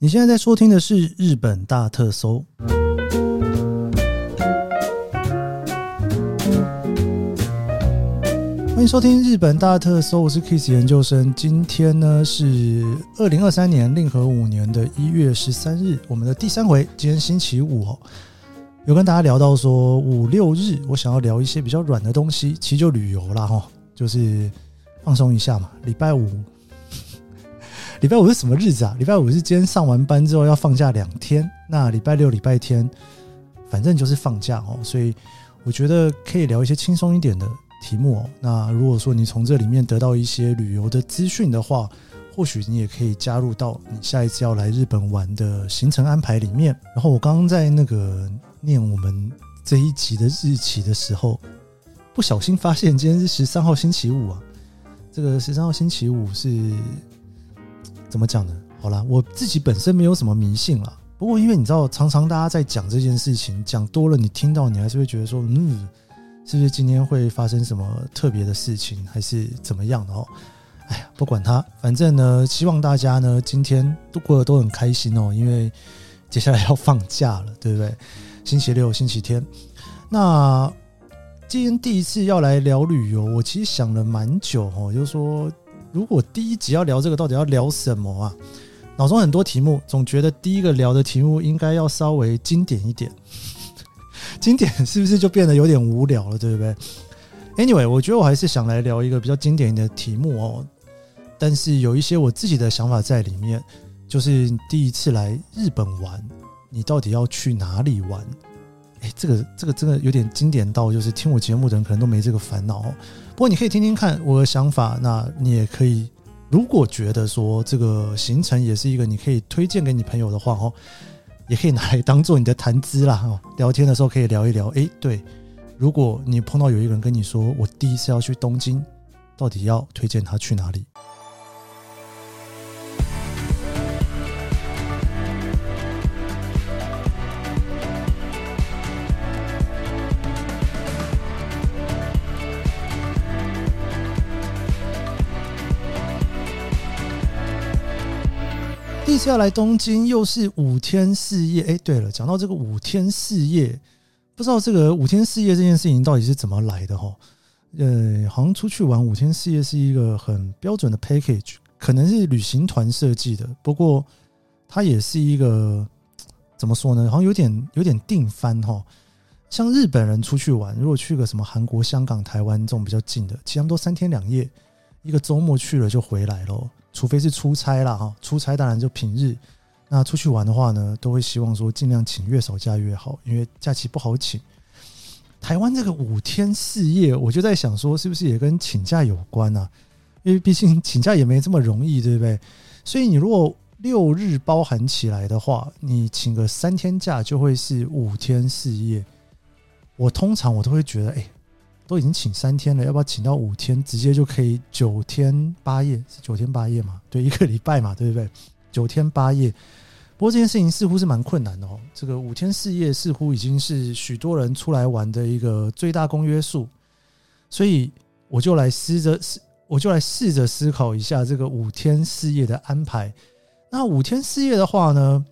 你现在在收听的是日本大特搜，欢迎收听日本大特搜，我是 Kiss 研究生。今天呢是二零二三年令和五年的一月十三日，我们的第三回。今天星期五哦，有跟大家聊到说五六日，我想要聊一些比较软的东西，其实就旅游啦哈，就是放松一下嘛。礼拜五。礼拜五是什么日子啊？礼拜五是今天上完班之后要放假两天。那礼拜六、礼拜天，反正就是放假哦。所以我觉得可以聊一些轻松一点的题目哦。那如果说你从这里面得到一些旅游的资讯的话，或许你也可以加入到你下一次要来日本玩的行程安排里面。然后我刚刚在那个念我们这一集的日期的时候，不小心发现今天是十三号星期五啊。这个十三号星期五是。怎么讲呢？好啦，我自己本身没有什么迷信啦。不过因为你知道，常常大家在讲这件事情，讲多了，你听到你还是会觉得说，嗯，是不是今天会发生什么特别的事情，还是怎么样的哦？哎呀，不管它，反正呢，希望大家呢今天度过得都很开心哦，因为接下来要放假了，对不对？星期六、星期天。那今天第一次要来聊旅游，我其实想了蛮久哦，就是说。如果第一集要聊这个，到底要聊什么啊？脑中很多题目，总觉得第一个聊的题目应该要稍微经典一点。经典是不是就变得有点无聊了？对不对？Anyway，我觉得我还是想来聊一个比较经典的题目哦。但是有一些我自己的想法在里面，就是第一次来日本玩，你到底要去哪里玩？哎，这个这个真的有点经典到，就是听我节目的人可能都没这个烦恼。不过你可以听听看我的想法，那你也可以，如果觉得说这个行程也是一个你可以推荐给你朋友的话哦，也可以拿来当做你的谈资啦哦。聊天的时候可以聊一聊。诶，对，如果你碰到有一个人跟你说，我第一次要去东京，到底要推荐他去哪里？第一次要来东京，又是五天四夜。哎，对了，讲到这个五天四夜，不知道这个五天四夜这件事情到底是怎么来的哈？呃，好像出去玩五天四夜是一个很标准的 package，可能是旅行团设计的。不过它也是一个怎么说呢？好像有点有点定番哈。像日本人出去玩，如果去个什么韩国、香港、台湾这种比较近的，其实他们都三天两夜，一个周末去了就回来喽。除非是出差啦，哈，出差当然就平日。那出去玩的话呢，都会希望说尽量请越少假越好，因为假期不好请。台湾这个五天四夜，我就在想说，是不是也跟请假有关啊？因为毕竟请假也没这么容易，对不对？所以你如果六日包含起来的话，你请个三天假就会是五天四夜。我通常我都会觉得，哎。都已经请三天了，要不要请到五天，直接就可以九天八夜？是九天八夜嘛？对，一个礼拜嘛，对不对？九天八夜。不过这件事情似乎是蛮困难的哦。这个五天四夜似乎已经是许多人出来玩的一个最大公约数，所以我就来试着试，我就来试着思考一下这个五天四夜的安排。那五天四夜的话呢，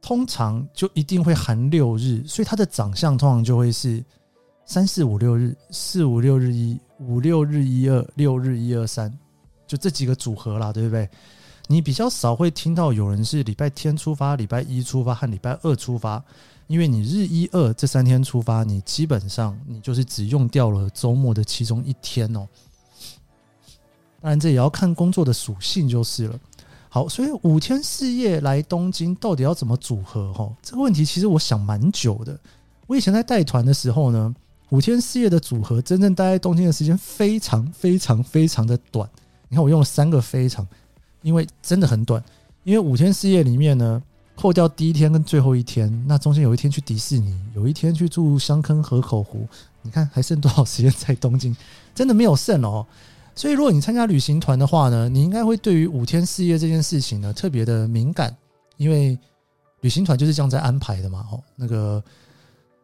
通常就一定会含六日，所以它的长相通常就会是。三四五六日，四五六日一，五六日一二，六日一二三，就这几个组合啦，对不对？你比较少会听到有人是礼拜天出发，礼拜一出发和礼拜二出发，因为你日一二这三天出发，你基本上你就是只用掉了周末的其中一天哦。当然，这也要看工作的属性就是了。好，所以五天四夜来东京，到底要怎么组合？哈，这个问题其实我想蛮久的。我以前在带团的时候呢。五天四夜的组合，真正待在东京的时间非常非常非常的短。你看，我用了三个非常，因为真的很短。因为五天四夜里面呢，扣掉第一天跟最后一天，那中间有一天去迪士尼，有一天去住箱根河口湖。你看还剩多少时间在东京？真的没有剩哦。所以如果你参加旅行团的话呢，你应该会对于五天四夜这件事情呢特别的敏感，因为旅行团就是这样在安排的嘛。哦，那个。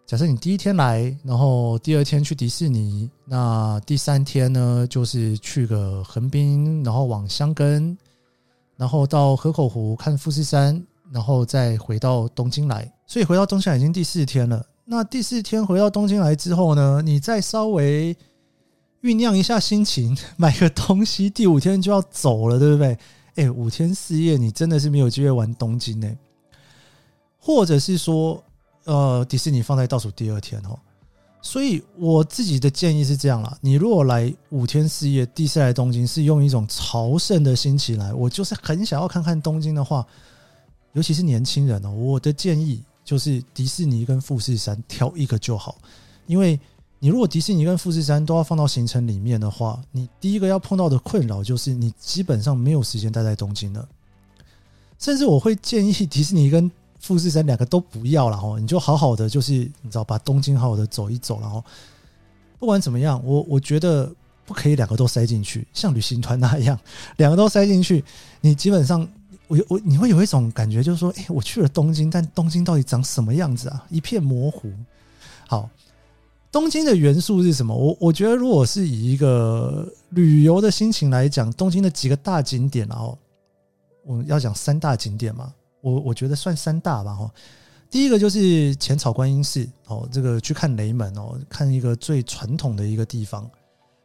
假设你第一天来，然后第二天去迪士尼，那第三天呢，就是去个横滨，然后往箱根，然后到河口湖看富士山，然后再回到东京来。所以回到东京已经第四天了。那第四天回到东京来之后呢，你再稍微酝酿一下心情，买个东西，第五天就要走了，对不对？哎，五天四夜，你真的是没有机会玩东京呢。或者是说，呃，迪士尼放在倒数第二天哦。所以我自己的建议是这样啦，你如果来五天四夜，第一次来东京是用一种朝圣的心情来，我就是很想要看看东京的话，尤其是年轻人哦，我的建议就是迪士尼跟富士山挑一个就好，因为你如果迪士尼跟富士山都要放到行程里面的话，你第一个要碰到的困扰就是你基本上没有时间待在东京了，甚至我会建议迪士尼跟富士山两个都不要了哈，你就好好的，就是你知道，把东京好好的走一走，然后不管怎么样，我我觉得不可以两个都塞进去，像旅行团那样，两个都塞进去，你基本上我我你会有一种感觉，就是说，哎，我去了东京，但东京到底长什么样子啊？一片模糊。好，东京的元素是什么？我我觉得，如果是以一个旅游的心情来讲，东京的几个大景点，然后我们要讲三大景点嘛。我我觉得算三大吧哈，第一个就是浅草观音寺哦，这个去看雷门哦，看一个最传统的一个地方，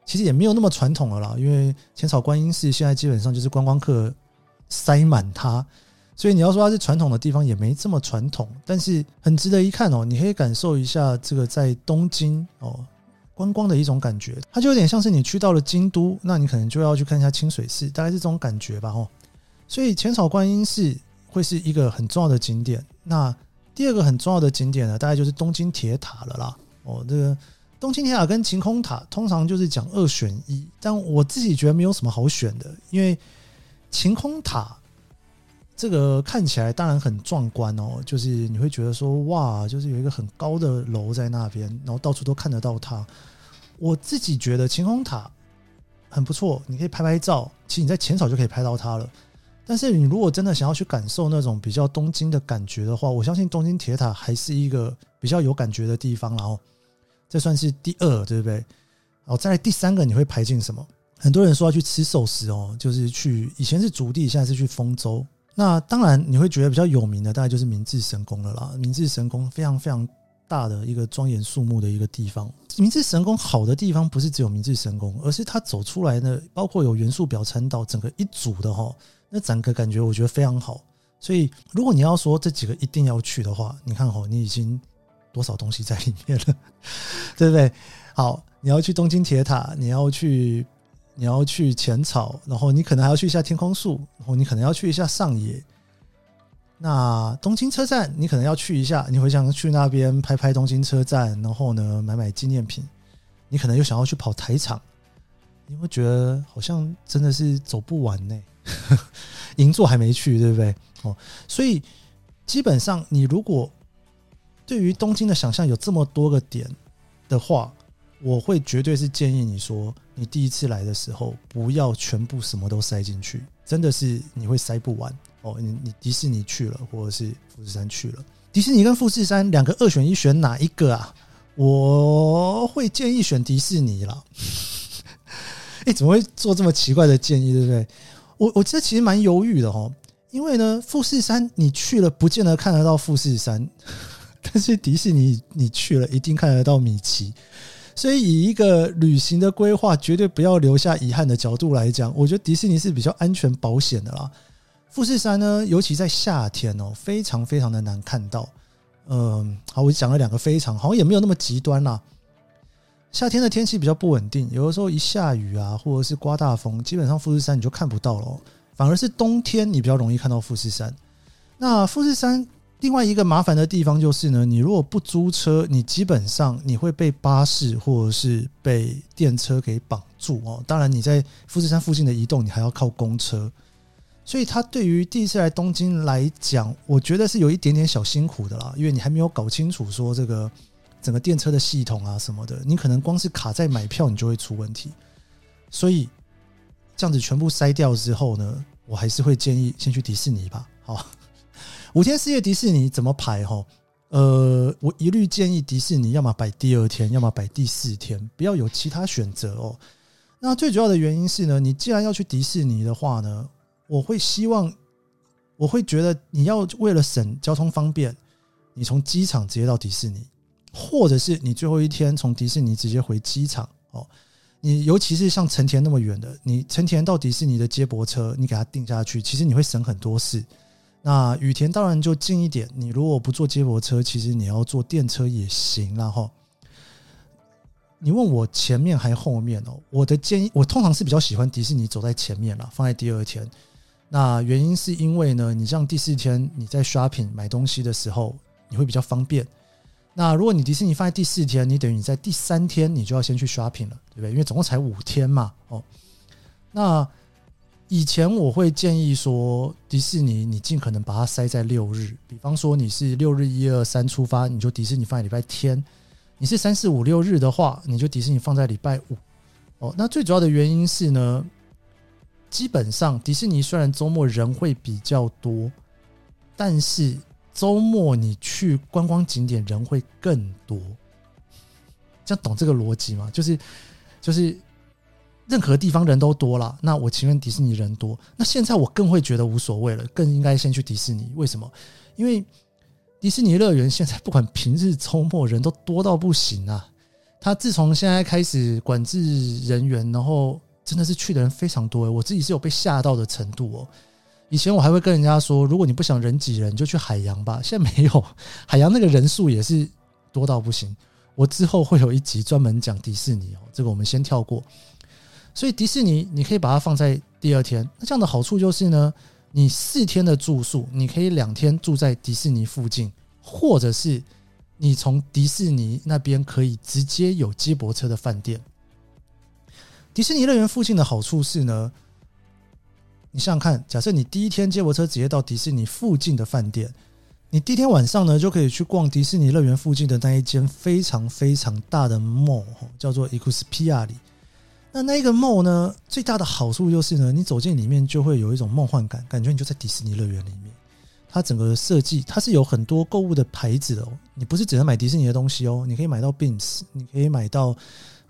其实也没有那么传统了啦，因为浅草观音寺现在基本上就是观光客塞满它，所以你要说它是传统的地方也没这么传统，但是很值得一看哦，你可以感受一下这个在东京哦观光的一种感觉，它就有点像是你去到了京都，那你可能就要去看一下清水寺，大概是这种感觉吧哦，所以浅草观音寺。会是一个很重要的景点。那第二个很重要的景点呢，大概就是东京铁塔了啦。哦，这个东京铁塔跟晴空塔通常就是讲二选一，但我自己觉得没有什么好选的，因为晴空塔这个看起来当然很壮观哦，就是你会觉得说哇，就是有一个很高的楼在那边，然后到处都看得到它。我自己觉得晴空塔很不错，你可以拍拍照，其实你在浅草就可以拍到它了。但是你如果真的想要去感受那种比较东京的感觉的话，我相信东京铁塔还是一个比较有感觉的地方。然后这算是第二，对不对？然后再来第三个，你会排进什么？很多人说要去吃寿司哦，就是去以前是筑地，现在是去丰州。那当然你会觉得比较有名的，大概就是明治神宫了啦。明治神宫非常非常大的一个庄严肃穆的一个地方。明治神宫好的地方不是只有明治神宫，而是它走出来的，包括有元素表参道整个一组的哈。那整个感觉我觉得非常好，所以如果你要说这几个一定要去的话，你看哦，你已经多少东西在里面了，对不对？好，你要去东京铁塔，你要去你要去浅草，然后你可能还要去一下天空树，然后你可能要去一下上野。那东京车站你可能要去一下，你会想去那边拍拍东京车站，然后呢买买纪念品。你可能又想要去跑台场，你会觉得好像真的是走不完呢。银座还没去，对不对？哦，所以基本上，你如果对于东京的想象有这么多个点的话，我会绝对是建议你说，你第一次来的时候不要全部什么都塞进去，真的是你会塞不完哦。你你迪士尼去了，或者是富士山去了，迪士尼跟富士山两个二选一，选哪一个啊？我会建议选迪士尼啦。哎，怎么会做这么奇怪的建议，对不对？我我这其实蛮犹豫的哦，因为呢，富士山你去了不见得看得到富士山，但是迪士尼你去了一定看得到米奇，所以以一个旅行的规划，绝对不要留下遗憾的角度来讲，我觉得迪士尼是比较安全保险的啦。富士山呢，尤其在夏天哦，非常非常的难看到。嗯，好，我讲了两个非常，好像也没有那么极端啦。夏天的天气比较不稳定，有的时候一下雨啊，或者是刮大风，基本上富士山你就看不到了。反而是冬天你比较容易看到富士山。那富士山另外一个麻烦的地方就是呢，你如果不租车，你基本上你会被巴士或者是被电车给绑住哦。当然你在富士山附近的移动，你还要靠公车。所以它对于第一次来东京来讲，我觉得是有一点点小辛苦的啦，因为你还没有搞清楚说这个。整个电车的系统啊什么的，你可能光是卡在买票，你就会出问题。所以这样子全部筛掉之后呢，我还是会建议先去迪士尼吧。好，五天四夜迪士尼怎么排？哈，呃，我一律建议迪士尼要么摆第二天，要么摆第四天，不要有其他选择哦。那最主要的原因是呢，你既然要去迪士尼的话呢，我会希望。我会觉得你要为了省交通方便，你从机场直接到迪士尼，或者是你最后一天从迪士尼直接回机场哦。你尤其是像成田那么远的，你成田到迪士尼的接驳车，你给它定下去，其实你会省很多事。那羽田当然就近一点，你如果不坐接驳车，其实你要坐电车也行啦齁。你问我前面还后面哦？我的建议，我通常是比较喜欢迪士尼走在前面啦，放在第二天。那原因是因为呢，你这样第四天你在 shopping 买东西的时候，你会比较方便。那如果你迪士尼放在第四天，你等于你在第三天你就要先去 shopping 了，对不对？因为总共才五天嘛，哦。那以前我会建议说，迪士尼你尽可能把它塞在六日，比方说你是六日一二三出发，你就迪士尼放在礼拜天；你是三四五六日的话，你就迪士尼放在礼拜五。哦，那最主要的原因是呢，基本上迪士尼虽然周末人会比较多，但是周末你去观光景点人会更多。这样懂这个逻辑吗？就是，就是。任何地方人都多了，那我情愿迪士尼人多。那现在我更会觉得无所谓了，更应该先去迪士尼。为什么？因为迪士尼乐园现在不管平日周末人都多到不行啊！他自从现在开始管制人员，然后真的是去的人非常多。我自己是有被吓到的程度哦。以前我还会跟人家说，如果你不想人挤人，就去海洋吧。现在没有，海洋那个人数也是多到不行。我之后会有一集专门讲迪士尼哦，这个我们先跳过。所以迪士尼你可以把它放在第二天，那这样的好处就是呢，你四天的住宿，你可以两天住在迪士尼附近，或者是你从迪士尼那边可以直接有接驳车的饭店。迪士尼乐园附近的好处是呢，你想想看，假设你第一天接驳车直接到迪士尼附近的饭店，你第一天晚上呢就可以去逛迪士尼乐园附近的那一间非常非常大的 mall，叫做 Experia 里。那那个 mall 呢，最大的好处就是呢，你走进里面就会有一种梦幻感，感觉你就在迪士尼乐园里面。它整个设计，它是有很多购物的牌子的哦，你不是只能买迪士尼的东西哦，你可以买到 Beams，你可以买到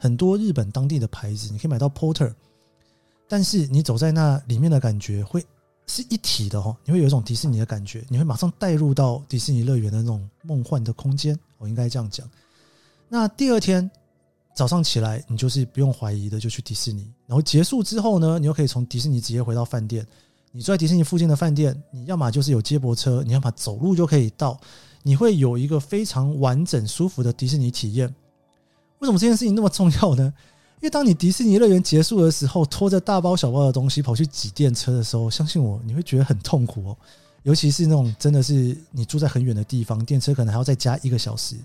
很多日本当地的牌子，你可以买到 Porter。但是你走在那里面的感觉会是一体的哦，你会有一种迪士尼的感觉，你会马上带入到迪士尼乐园的那种梦幻的空间。我应该这样讲。那第二天。早上起来，你就是不用怀疑的就去迪士尼，然后结束之后呢，你又可以从迪士尼直接回到饭店。你住在迪士尼附近的饭店，你要么就是有接驳车，你要么走路就可以到，你会有一个非常完整舒服的迪士尼体验。为什么这件事情那么重要呢？因为当你迪士尼乐园结束的时候，拖着大包小包的东西跑去挤电车的时候，相信我，你会觉得很痛苦哦。尤其是那种真的是你住在很远的地方，电车可能还要再加一个小时，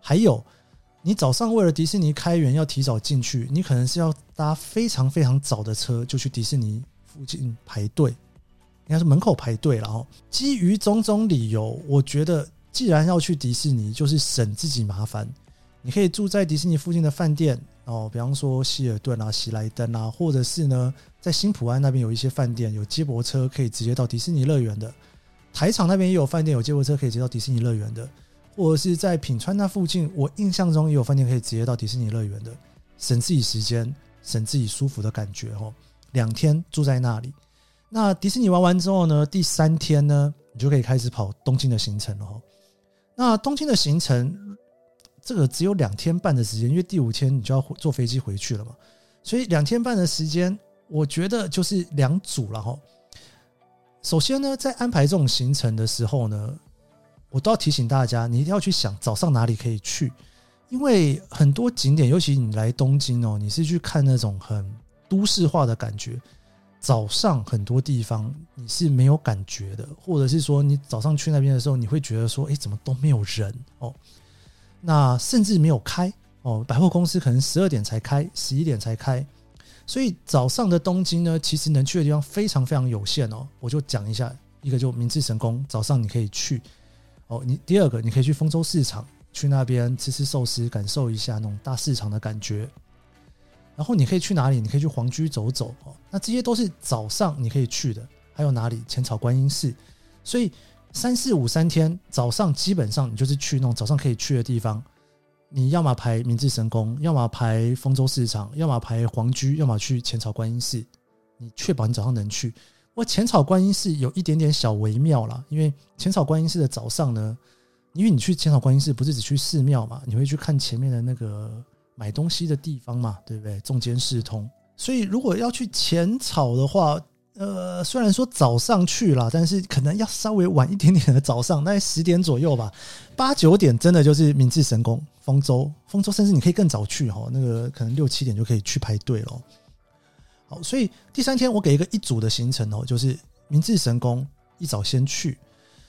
还有。你早上为了迪士尼开园要提早进去，你可能是要搭非常非常早的车就去迪士尼附近排队，应该是门口排队了哦。基于种种理由，我觉得既然要去迪士尼，就是省自己麻烦。你可以住在迪士尼附近的饭店哦，比方说希尔顿啊、喜来登啊，或者是呢，在新普安那边有一些饭店有接驳车可以直接到迪士尼乐园的。台场那边也有饭店有接驳车可以直接到迪士尼乐园的。或者是在品川那附近，我印象中也有饭店可以直接到迪士尼乐园的，省自己时间，省自己舒服的感觉哦。两天住在那里，那迪士尼玩完之后呢，第三天呢，你就可以开始跑东京的行程了哦。那东京的行程，这个只有两天半的时间，因为第五天你就要坐飞机回去了嘛，所以两天半的时间，我觉得就是两组了哈。首先呢，在安排这种行程的时候呢。我都要提醒大家，你一定要去想早上哪里可以去，因为很多景点，尤其你来东京哦，你是去看那种很都市化的感觉，早上很多地方你是没有感觉的，或者是说你早上去那边的时候，你会觉得说，哎，怎么都没有人哦，那甚至没有开哦，百货公司可能十二点才开，十一点才开，所以早上的东京呢，其实能去的地方非常非常有限哦。我就讲一下，一个就明治神宫，早上你可以去。哦，你第二个你可以去丰洲市场，去那边吃吃寿司，感受一下那种大市场的感觉。然后你可以去哪里？你可以去皇居走走哦。那这些都是早上你可以去的。还有哪里？浅草观音寺。所以三四五三天早上基本上你就是去那种早上可以去的地方。你要么排明治神宫，要么排丰州市场，要么排皇居，要么去浅草观音寺。你确保你早上能去。我浅草观音寺有一点点小微妙啦，因为浅草观音寺的早上呢，因为你去浅草观音寺不是只去寺庙嘛，你会去看前面的那个买东西的地方嘛，对不对？众间四通，所以如果要去浅草的话，呃，虽然说早上去了，但是可能要稍微晚一点点的早上，大概十点左右吧，八九点真的就是明治神宫、丰洲、丰洲，甚至你可以更早去哈，那个可能六七点就可以去排队了。好，所以第三天我给一个一组的行程哦，就是明治神宫一早先去，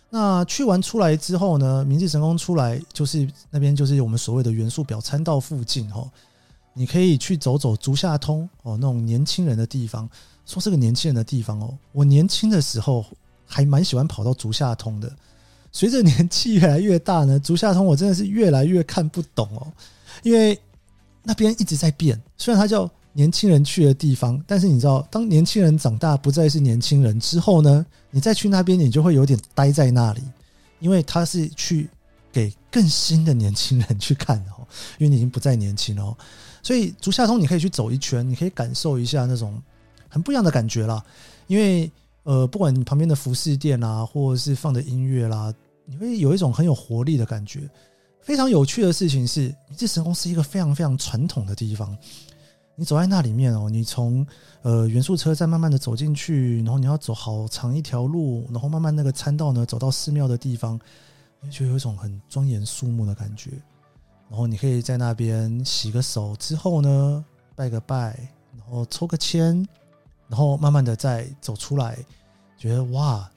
那去完出来之后呢，明治神宫出来就是那边就是我们所谓的元素表参道附近哦，你可以去走走足下通哦，那种年轻人的地方。说这个年轻人的地方哦，我年轻的时候还蛮喜欢跑到竹下通的，随着年纪越来越大呢，竹下通我真的是越来越看不懂哦，因为那边一直在变，虽然它叫。年轻人去的地方，但是你知道，当年轻人长大不再是年轻人之后呢，你再去那边，你就会有点待在那里，因为他是去给更新的年轻人去看的哦，因为你已经不再年轻了哦，所以竹下通你可以去走一圈，你可以感受一下那种很不一样的感觉啦。因为呃，不管你旁边的服饰店啦，或者是放的音乐啦，你会有一种很有活力的感觉。非常有趣的事情是，明治神宫是一个非常非常传统的地方。你走在那里面哦，你从呃元素车站慢慢的走进去，然后你要走好长一条路，然后慢慢那个参道呢走到寺庙的地方，你就有一种很庄严肃穆的感觉。然后你可以在那边洗个手之后呢，拜个拜，然后抽个签，然后慢慢的再走出来，觉得哇，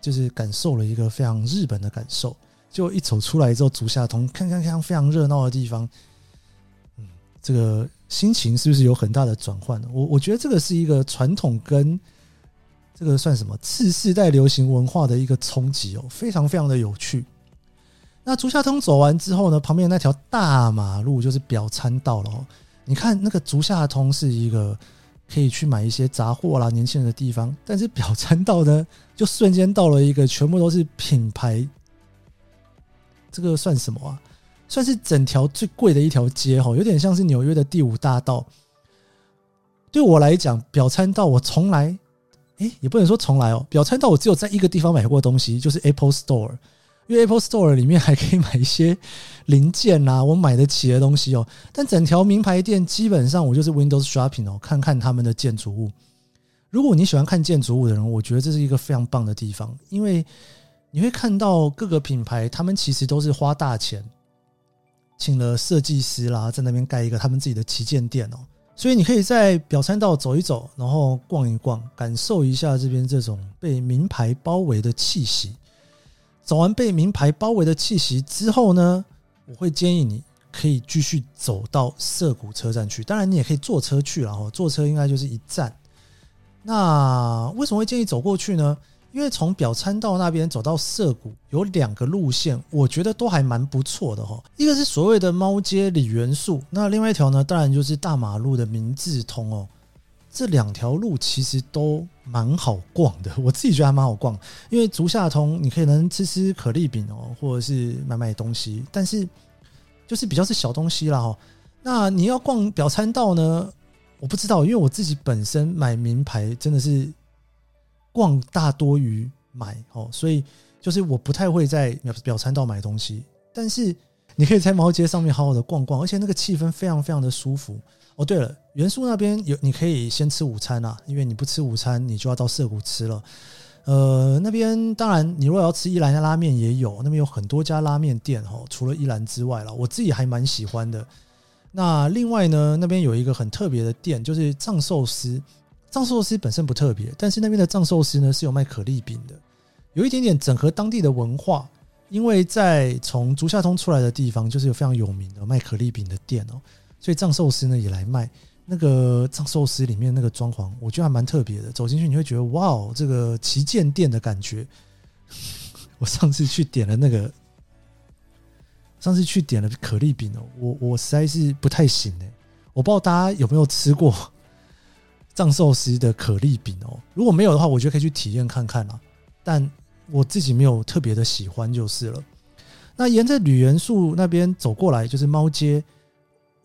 就是感受了一个非常日本的感受。就一走出来之后，竹下通看看看非常热闹的地方，嗯，这个。心情是不是有很大的转换？我我觉得这个是一个传统跟这个算什么次世代流行文化的一个冲击哦，非常非常的有趣。那竹下通走完之后呢，旁边那条大马路就是表参道了哦。你看那个竹下通是一个可以去买一些杂货啦、年轻人的地方，但是表参道呢，就瞬间到了一个全部都是品牌，这个算什么啊？算是整条最贵的一条街哈，有点像是纽约的第五大道。对我来讲，表参道我从来，诶，也不能说从来哦。表参道我只有在一个地方买过东西，就是 Apple Store，因为 Apple Store 里面还可以买一些零件啊，我买得起的东西哦。但整条名牌店基本上我就是 Windows Shopping 哦，看看他们的建筑物。如果你喜欢看建筑物的人，我觉得这是一个非常棒的地方，因为你会看到各个品牌，他们其实都是花大钱。请了设计师啦，在那边盖一个他们自己的旗舰店哦，所以你可以在表参道走一走，然后逛一逛，感受一下这边这种被名牌包围的气息。走完被名牌包围的气息之后呢，我会建议你可以继续走到涩谷车站去。当然，你也可以坐车去，然后坐车应该就是一站。那为什么会建议走过去呢？因为从表参道那边走到涩谷有两个路线，我觉得都还蛮不错的哈。一个是所谓的猫街里元素，那另外一条呢，当然就是大马路的明治通哦。这两条路其实都蛮好逛的，我自己觉得还蛮好逛。因为足下通你可以能吃吃可丽饼哦，或者是买买东西，但是就是比较是小东西啦哈。那你要逛表参道呢，我不知道，因为我自己本身买名牌真的是。逛大多于买哦，所以就是我不太会在表表参道买东西，但是你可以在毛街上面好好的逛逛，而且那个气氛非常非常的舒服哦。对了，元素那边有你可以先吃午餐啊，因为你不吃午餐，你就要到涩谷吃了。呃，那边当然你如果要吃一兰的拉面也有，那边有很多家拉面店哦，除了一兰之外了，我自己还蛮喜欢的。那另外呢，那边有一个很特别的店，就是藏寿司。藏寿司本身不特别，但是那边的藏寿司呢是有卖可丽饼的，有一点点整合当地的文化。因为在从竹下通出来的地方，就是有非常有名的卖可丽饼的店哦，所以藏寿司呢也来卖。那个藏寿司里面那个装潢，我觉得还蛮特别的。走进去你会觉得哇哦，这个旗舰店的感觉。我上次去点了那个，上次去点了可丽饼哦，我我实在是不太行哎，我不知道大家有没有吃过。藏寿司的可丽饼哦，如果没有的话，我觉得可以去体验看看啦。但我自己没有特别的喜欢就是了。那沿着旅元素那边走过来就是猫街，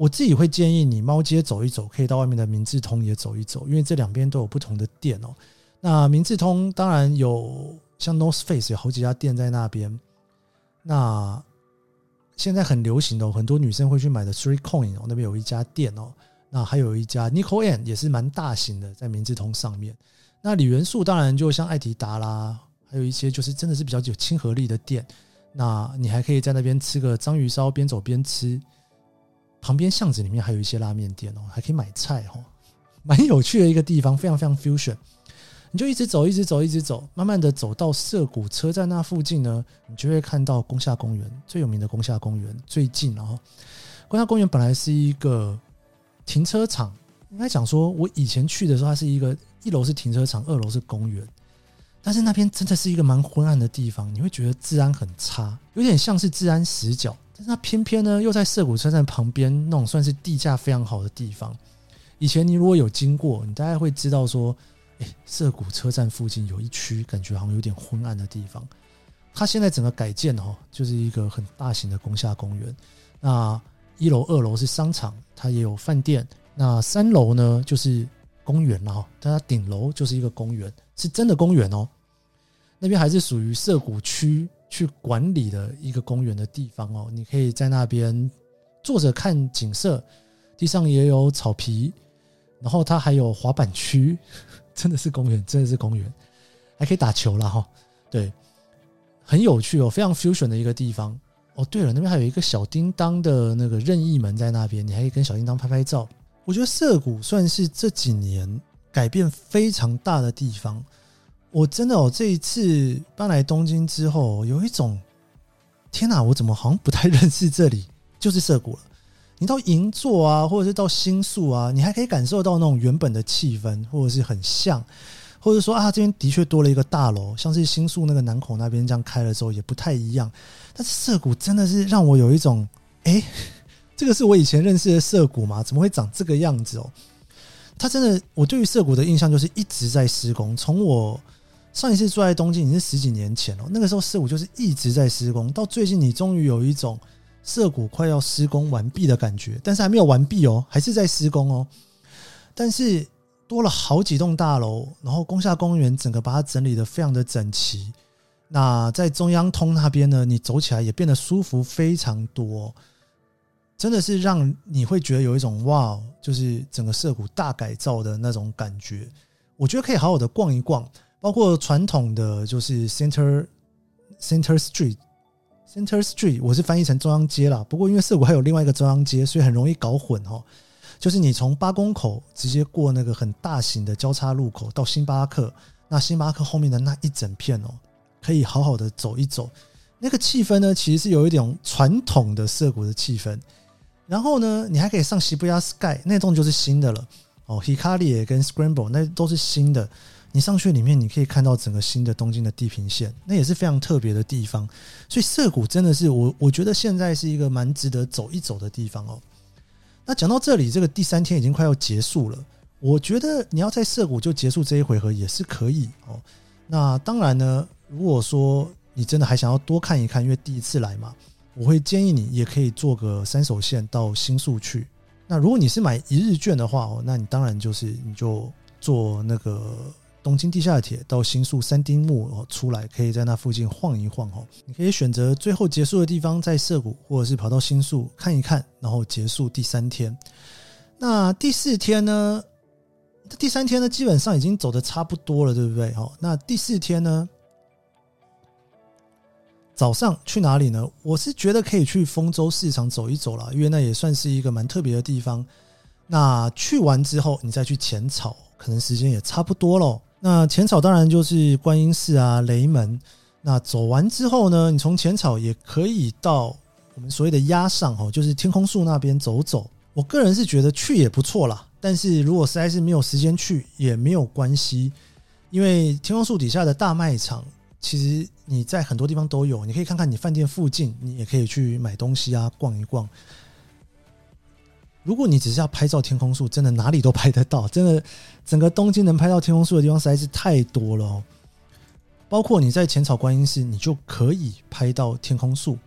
我自己会建议你猫街走一走，可以到外面的明治通也走一走，因为这两边都有不同的店哦。那明治通当然有像 North Face 有好几家店在那边。那现在很流行的，很多女生会去买的 Three Coin 哦，那边有一家店哦。那还有一家 nico an 也是蛮大型的，在明治通上面。那锂元素当然就像爱迪达啦，还有一些就是真的是比较有亲和力的店。那你还可以在那边吃个章鱼烧，边走边吃。旁边巷子里面还有一些拉面店哦，还可以买菜哦，蛮有趣的一个地方，非常非常 fusion。你就一直走，一直走，一直走，慢慢的走到涩谷车站那附近呢，你就会看到宫下公园，最有名的宫下公园最近。然后，宫下公园本来是一个停车场，应该讲说，我以前去的时候，它是一个一楼是停车场，二楼是公园，但是那边真的是一个蛮昏暗的地方，你会觉得治安很差，有点像是治安死角。但是它偏偏呢，又在涩谷车站旁边那种算是地价非常好的地方。以前你如果有经过，你大概会知道说。哎，涩谷车站附近有一区，感觉好像有点昏暗的地方。它现在整个改建哦，就是一个很大型的宫下公园。那一楼、二楼是商场，它也有饭店。那三楼呢，就是公园了哈。它顶楼就是一个公园，是真的公园哦。那边还是属于涩谷区去管理的一个公园的地方哦。你可以在那边坐着看景色，地上也有草皮，然后它还有滑板区。真的是公园，真的是公园，还可以打球了哈。对，很有趣哦，非常 fusion 的一个地方。哦，对了，那边还有一个小叮当的那个任意门在那边，你还可以跟小叮当拍拍照。我觉得涩谷算是这几年改变非常大的地方。我真的哦，这一次搬来东京之后，有一种天哪，我怎么好像不太认识这里？就是涩谷了。你到银座啊，或者是到新宿啊，你还可以感受到那种原本的气氛，或者是很像，或者说啊，这边的确多了一个大楼，像是新宿那个南口那边这样开了之后也不太一样。但是涩谷真的是让我有一种，哎，这个是我以前认识的涩谷吗？怎么会长这个样子哦？它真的，我对于涩谷的印象就是一直在施工。从我上一次住在东京已是十几年前了，那个时候涩谷就是一直在施工，到最近你终于有一种。涩谷快要施工完毕的感觉，但是还没有完毕哦，还是在施工哦。但是多了好几栋大楼，然后宫下公园整个把它整理得非常的整齐。那在中央通那边呢，你走起来也变得舒服非常多，真的是让你会觉得有一种哇，就是整个涩谷大改造的那种感觉。我觉得可以好好的逛一逛，包括传统的就是 Center Center Street。Center Street，我是翻译成中央街啦。不过因为涩谷还有另外一个中央街，所以很容易搞混哦。就是你从八公口直接过那个很大型的交叉路口到星巴克，那星巴克后面的那一整片哦，可以好好的走一走。那个气氛呢，其实是有一点传统的涩谷的气氛。然后呢，你还可以上涩谷 Sky，那栋就是新的了哦。Hikarie 跟 Scramble 那都是新的。你上去里面，你可以看到整个新的东京的地平线，那也是非常特别的地方。所以涩谷真的是我，我觉得现在是一个蛮值得走一走的地方哦。那讲到这里，这个第三天已经快要结束了。我觉得你要在涩谷就结束这一回合也是可以哦。那当然呢，如果说你真的还想要多看一看，因为第一次来嘛，我会建议你也可以坐个三手线到新宿去。那如果你是买一日券的话哦，那你当然就是你就坐那个。东京地下铁到新宿三丁目哦，出来可以在那附近晃一晃哦。你可以选择最后结束的地方在涩谷，或者是跑到新宿看一看，然后结束第三天。那第四天呢？第三天呢，基本上已经走得差不多了，对不对？哦，那第四天呢？早上去哪里呢？我是觉得可以去丰洲市场走一走啦，因为那也算是一个蛮特别的地方。那去完之后，你再去浅草，可能时间也差不多喽。那浅草当然就是观音寺啊、雷门。那走完之后呢，你从浅草也可以到我们所谓的押上哦，就是天空树那边走走。我个人是觉得去也不错啦，但是如果实在是没有时间去也没有关系，因为天空树底下的大卖场其实你在很多地方都有，你可以看看你饭店附近，你也可以去买东西啊、逛一逛。如果你只是要拍照天空树，真的哪里都拍得到。真的，整个东京能拍到天空树的地方实在是太多了哦。包括你在浅草观音寺，你就可以拍到天空树。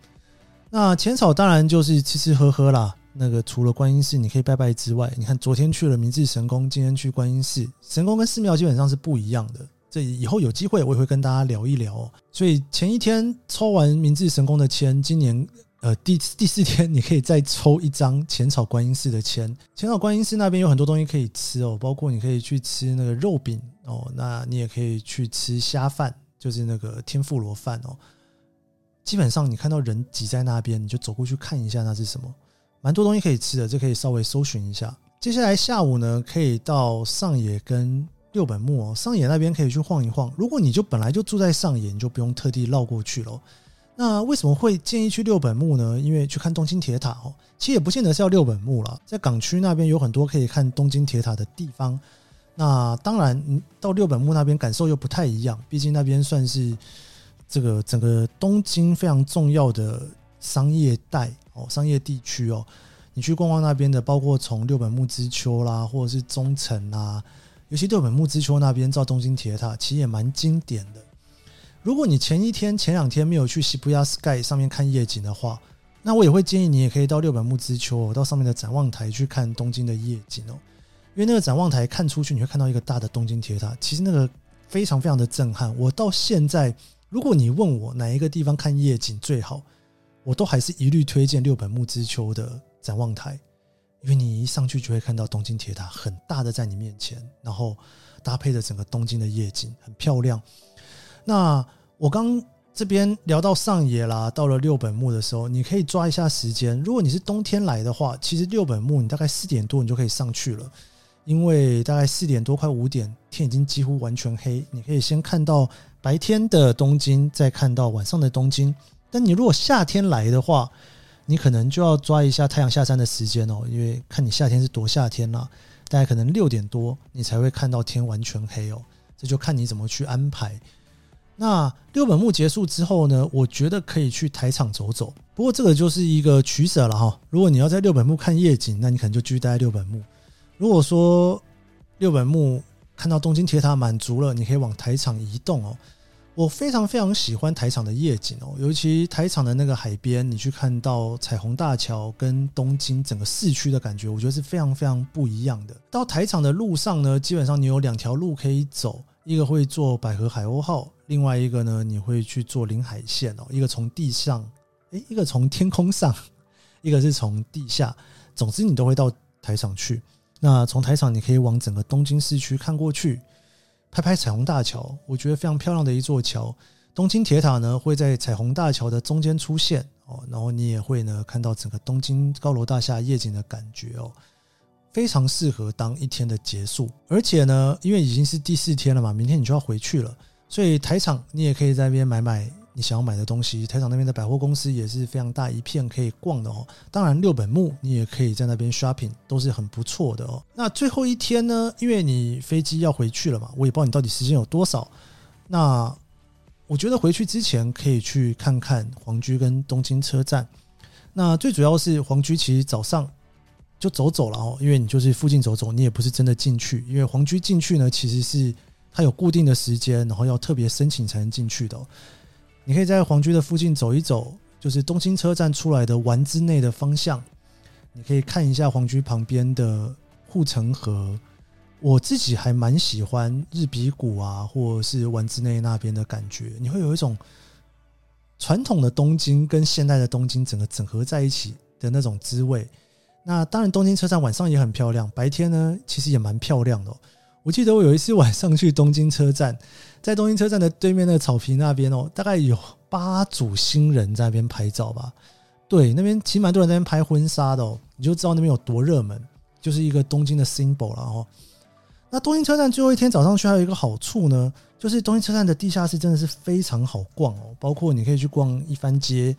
那浅草当然就是吃吃喝喝啦。那个除了观音寺你可以拜拜之外，你看昨天去了明治神宫，今天去观音寺。神宫跟寺庙基本上是不一样的，这以后有机会我也会跟大家聊一聊。所以前一天抽完明治神宫的签，今年呃第第四天你可以再抽一张浅草观音寺的签。浅草观音寺那边有很多东西可以吃哦，包括你可以去吃那个肉饼哦，那你也可以去吃虾饭，就是那个天妇罗饭哦。基本上你看到人挤在那边，你就走过去看一下那是什么，蛮多东西可以吃的，这可以稍微搜寻一下。接下来下午呢，可以到上野跟六本木哦，上野那边可以去晃一晃。如果你就本来就住在上野，你就不用特地绕过去了。那为什么会建议去六本木呢？因为去看东京铁塔哦，其实也不见得是要六本木了，在港区那边有很多可以看东京铁塔的地方。那当然，到六本木那边感受又不太一样，毕竟那边算是。这个整个东京非常重要的商业带哦，商业地区哦，你去逛逛那边的，包括从六本木之丘啦，或者是中城啊，尤其六本木之丘那边造东京铁塔，其实也蛮经典的。如果你前一天、前两天没有去 Shibuya Sky 上面看夜景的话，那我也会建议你也可以到六本木之丘，到上面的展望台去看东京的夜景哦，因为那个展望台看出去，你会看到一个大的东京铁塔，其实那个非常非常的震撼。我到现在。如果你问我哪一个地方看夜景最好，我都还是一律推荐六本木之丘的展望台，因为你一上去就会看到东京铁塔很大的在你面前，然后搭配着整个东京的夜景，很漂亮。那我刚这边聊到上野啦，到了六本木的时候，你可以抓一下时间。如果你是冬天来的话，其实六本木你大概四点多你就可以上去了，因为大概四点多快五点，天已经几乎完全黑，你可以先看到。白天的东京，再看到晚上的东京。但你如果夏天来的话，你可能就要抓一下太阳下山的时间哦，因为看你夏天是多夏天啦，大概可能六点多你才会看到天完全黑哦。这就看你怎么去安排。那六本木结束之后呢，我觉得可以去台场走走。不过这个就是一个取舍了哈。如果你要在六本木看夜景，那你可能就继续待在六本木。如果说六本木看到东京铁塔满足了，你可以往台场移动哦。我非常非常喜欢台场的夜景哦，尤其台场的那个海边，你去看到彩虹大桥跟东京整个市区的感觉，我觉得是非常非常不一样的。到台场的路上呢，基本上你有两条路可以走，一个会坐百合海鸥号，另外一个呢，你会去坐临海线哦，一个从地上，诶，一个从天空上，一个是从地下，总之你都会到台场去。那从台场你可以往整个东京市区看过去。拍拍彩虹大桥，我觉得非常漂亮的一座桥。东京铁塔呢会在彩虹大桥的中间出现哦，然后你也会呢看到整个东京高楼大厦夜景的感觉哦，非常适合当一天的结束。而且呢，因为已经是第四天了嘛，明天你就要回去了，所以台场你也可以在那边买买。你想要买的东西，台场那边的百货公司也是非常大一片可以逛的哦。当然，六本木你也可以在那边 shopping，都是很不错的哦。那最后一天呢？因为你飞机要回去了嘛，我也不知道你到底时间有多少。那我觉得回去之前可以去看看皇居跟东京车站。那最主要是皇居，其实早上就走走了哦，因为你就是附近走走，你也不是真的进去。因为皇居进去呢，其实是它有固定的时间，然后要特别申请才能进去的。你可以在皇居的附近走一走，就是东京车站出来的丸之内的方向，你可以看一下皇居旁边的护城河。我自己还蛮喜欢日比谷啊，或者是丸之内那边的感觉，你会有一种传统的东京跟现代的东京整个整合在一起的那种滋味。那当然，东京车站晚上也很漂亮，白天呢其实也蛮漂亮的。我记得我有一次晚上去东京车站，在东京车站的对面那个草坪那边哦，大概有八组新人在那边拍照吧。对，那边其实蛮多人在那边拍婚纱的哦，你就知道那边有多热门，就是一个东京的 symbol 了哦。那东京车站最后一天早上去还有一个好处呢，就是东京车站的地下室真的是非常好逛哦，包括你可以去逛一番街。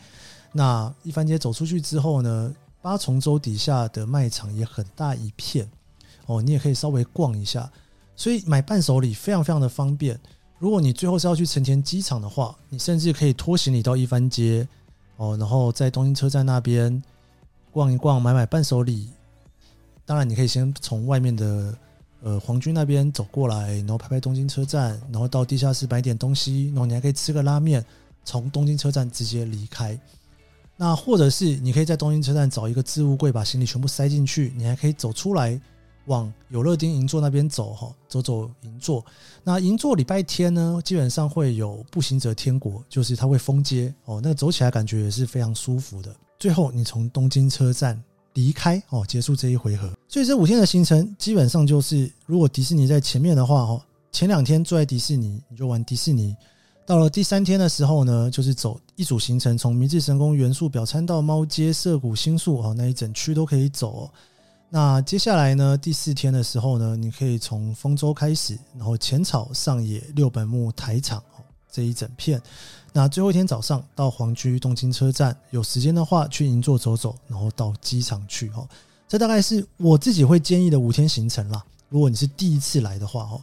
那一番街走出去之后呢，八重洲底下的卖场也很大一片哦，你也可以稍微逛一下。所以买伴手礼非常非常的方便。如果你最后是要去成田机场的话，你甚至可以拖行李到一番街哦，然后在东京车站那边逛一逛，买买伴手礼。当然，你可以先从外面的呃皇军那边走过来，然后拍拍东京车站，然后到地下室买点东西，然后你还可以吃个拉面，从东京车站直接离开。那或者是你可以在东京车站找一个置物柜，把行李全部塞进去，你还可以走出来。往有乐町银座那边走哈，走走银座。那银座礼拜天呢，基本上会有步行者天国，就是它会封街哦，那走起来感觉也是非常舒服的。最后你从东京车站离开哦，结束这一回合。所以这五天的行程基本上就是，如果迪士尼在前面的话哦，前两天住在迪士尼，你就玩迪士尼。到了第三天的时候呢，就是走一组行程，从明治神宫、元素、表参道、猫街、涩谷、新宿哦，那一整区都可以走哦。那接下来呢，第四天的时候呢，你可以从丰州开始，然后浅草、上野、六本木、台场哦这一整片。那最后一天早上到皇居、东京车站，有时间的话去银座走走，然后到机场去哦。这大概是我自己会建议的五天行程啦。如果你是第一次来的话哦。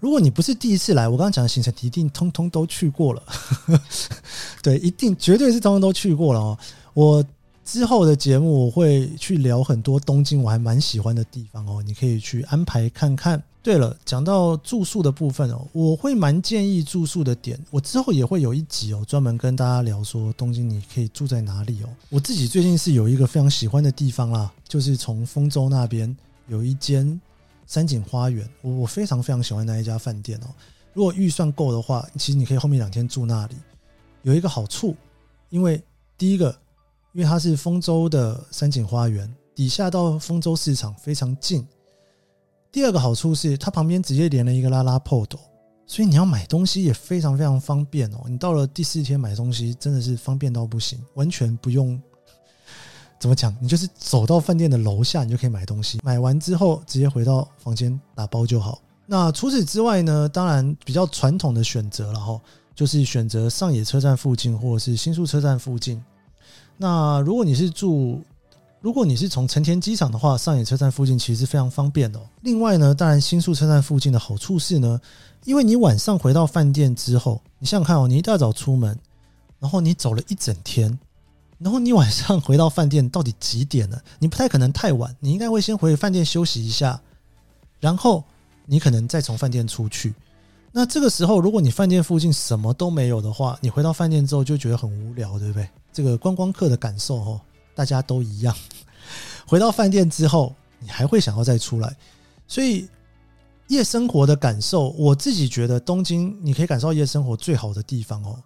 如果你不是第一次来，我刚刚讲的行程一定通通都去过了，对，一定绝对是通通都去过了哦。我之后的节目我会去聊很多东京我还蛮喜欢的地方哦，你可以去安排看看。对了，讲到住宿的部分哦，我会蛮建议住宿的点，我之后也会有一集哦，专门跟大家聊说东京你可以住在哪里哦。我自己最近是有一个非常喜欢的地方啦，就是从丰州那边有一间。山景花园，我我非常非常喜欢那一家饭店哦。如果预算够的话，其实你可以后面两天住那里。有一个好处，因为第一个，因为它是丰州的山景花园，底下到丰州市场非常近。第二个好处是，它旁边直接连了一个 LaLaport，所以你要买东西也非常非常方便哦。你到了第四天买东西，真的是方便到不行，完全不用。怎么讲？你就是走到饭店的楼下，你就可以买东西。买完之后，直接回到房间打包就好。那除此之外呢？当然比较传统的选择了哈，就是选择上野车站附近或者是新宿车站附近。那如果你是住，如果你是从成田机场的话，上野车站附近其实是非常方便的。另外呢，当然新宿车站附近的好处是呢，因为你晚上回到饭店之后，你想想看哦，你一大早出门，然后你走了一整天。然后你晚上回到饭店到底几点了？你不太可能太晚，你应该会先回饭店休息一下，然后你可能再从饭店出去。那这个时候，如果你饭店附近什么都没有的话，你回到饭店之后就觉得很无聊，对不对？这个观光客的感受哦，大家都一样。回到饭店之后，你还会想要再出来，所以夜生活的感受，我自己觉得东京你可以感受到夜生活最好的地方哦。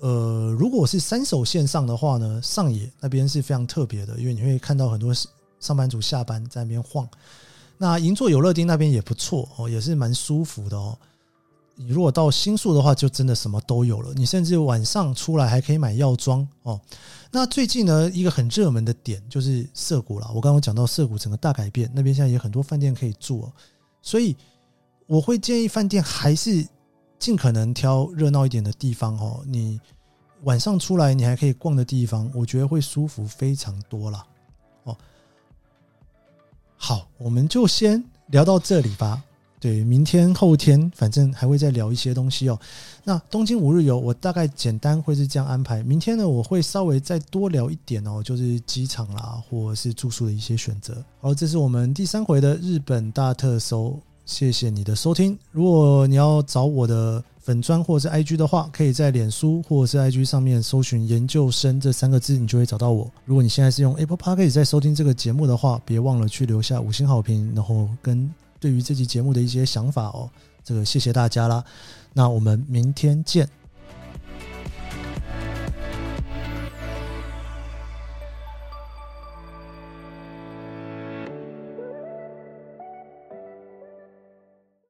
呃，如果是三手线上的话呢，上野那边是非常特别的，因为你会看到很多上班族下班在那边晃。那银座有乐町那边也不错哦，也是蛮舒服的哦。你如果到新宿的话，就真的什么都有了。你甚至晚上出来还可以买药妆哦。那最近呢，一个很热门的点就是涩谷了。我刚刚讲到涩谷整个大改变，那边现在也很多饭店可以住哦。所以我会建议饭店还是尽可能挑热闹一点的地方哦。你。晚上出来，你还可以逛的地方，我觉得会舒服非常多啦。哦，好，我们就先聊到这里吧。对，明天后天反正还会再聊一些东西哦。那东京五日游，我大概简单会是这样安排。明天呢，我会稍微再多聊一点哦，就是机场啦，或者是住宿的一些选择。好，这是我们第三回的日本大特搜，谢谢你的收听。如果你要找我的。粉砖或者是 IG 的话，可以在脸书或者是 IG 上面搜寻“研究生”这三个字，你就会找到我。如果你现在是用 Apple Podcast 在收听这个节目的话，别忘了去留下五星好评，然后跟对于这期节目的一些想法哦。这个谢谢大家啦，那我们明天见。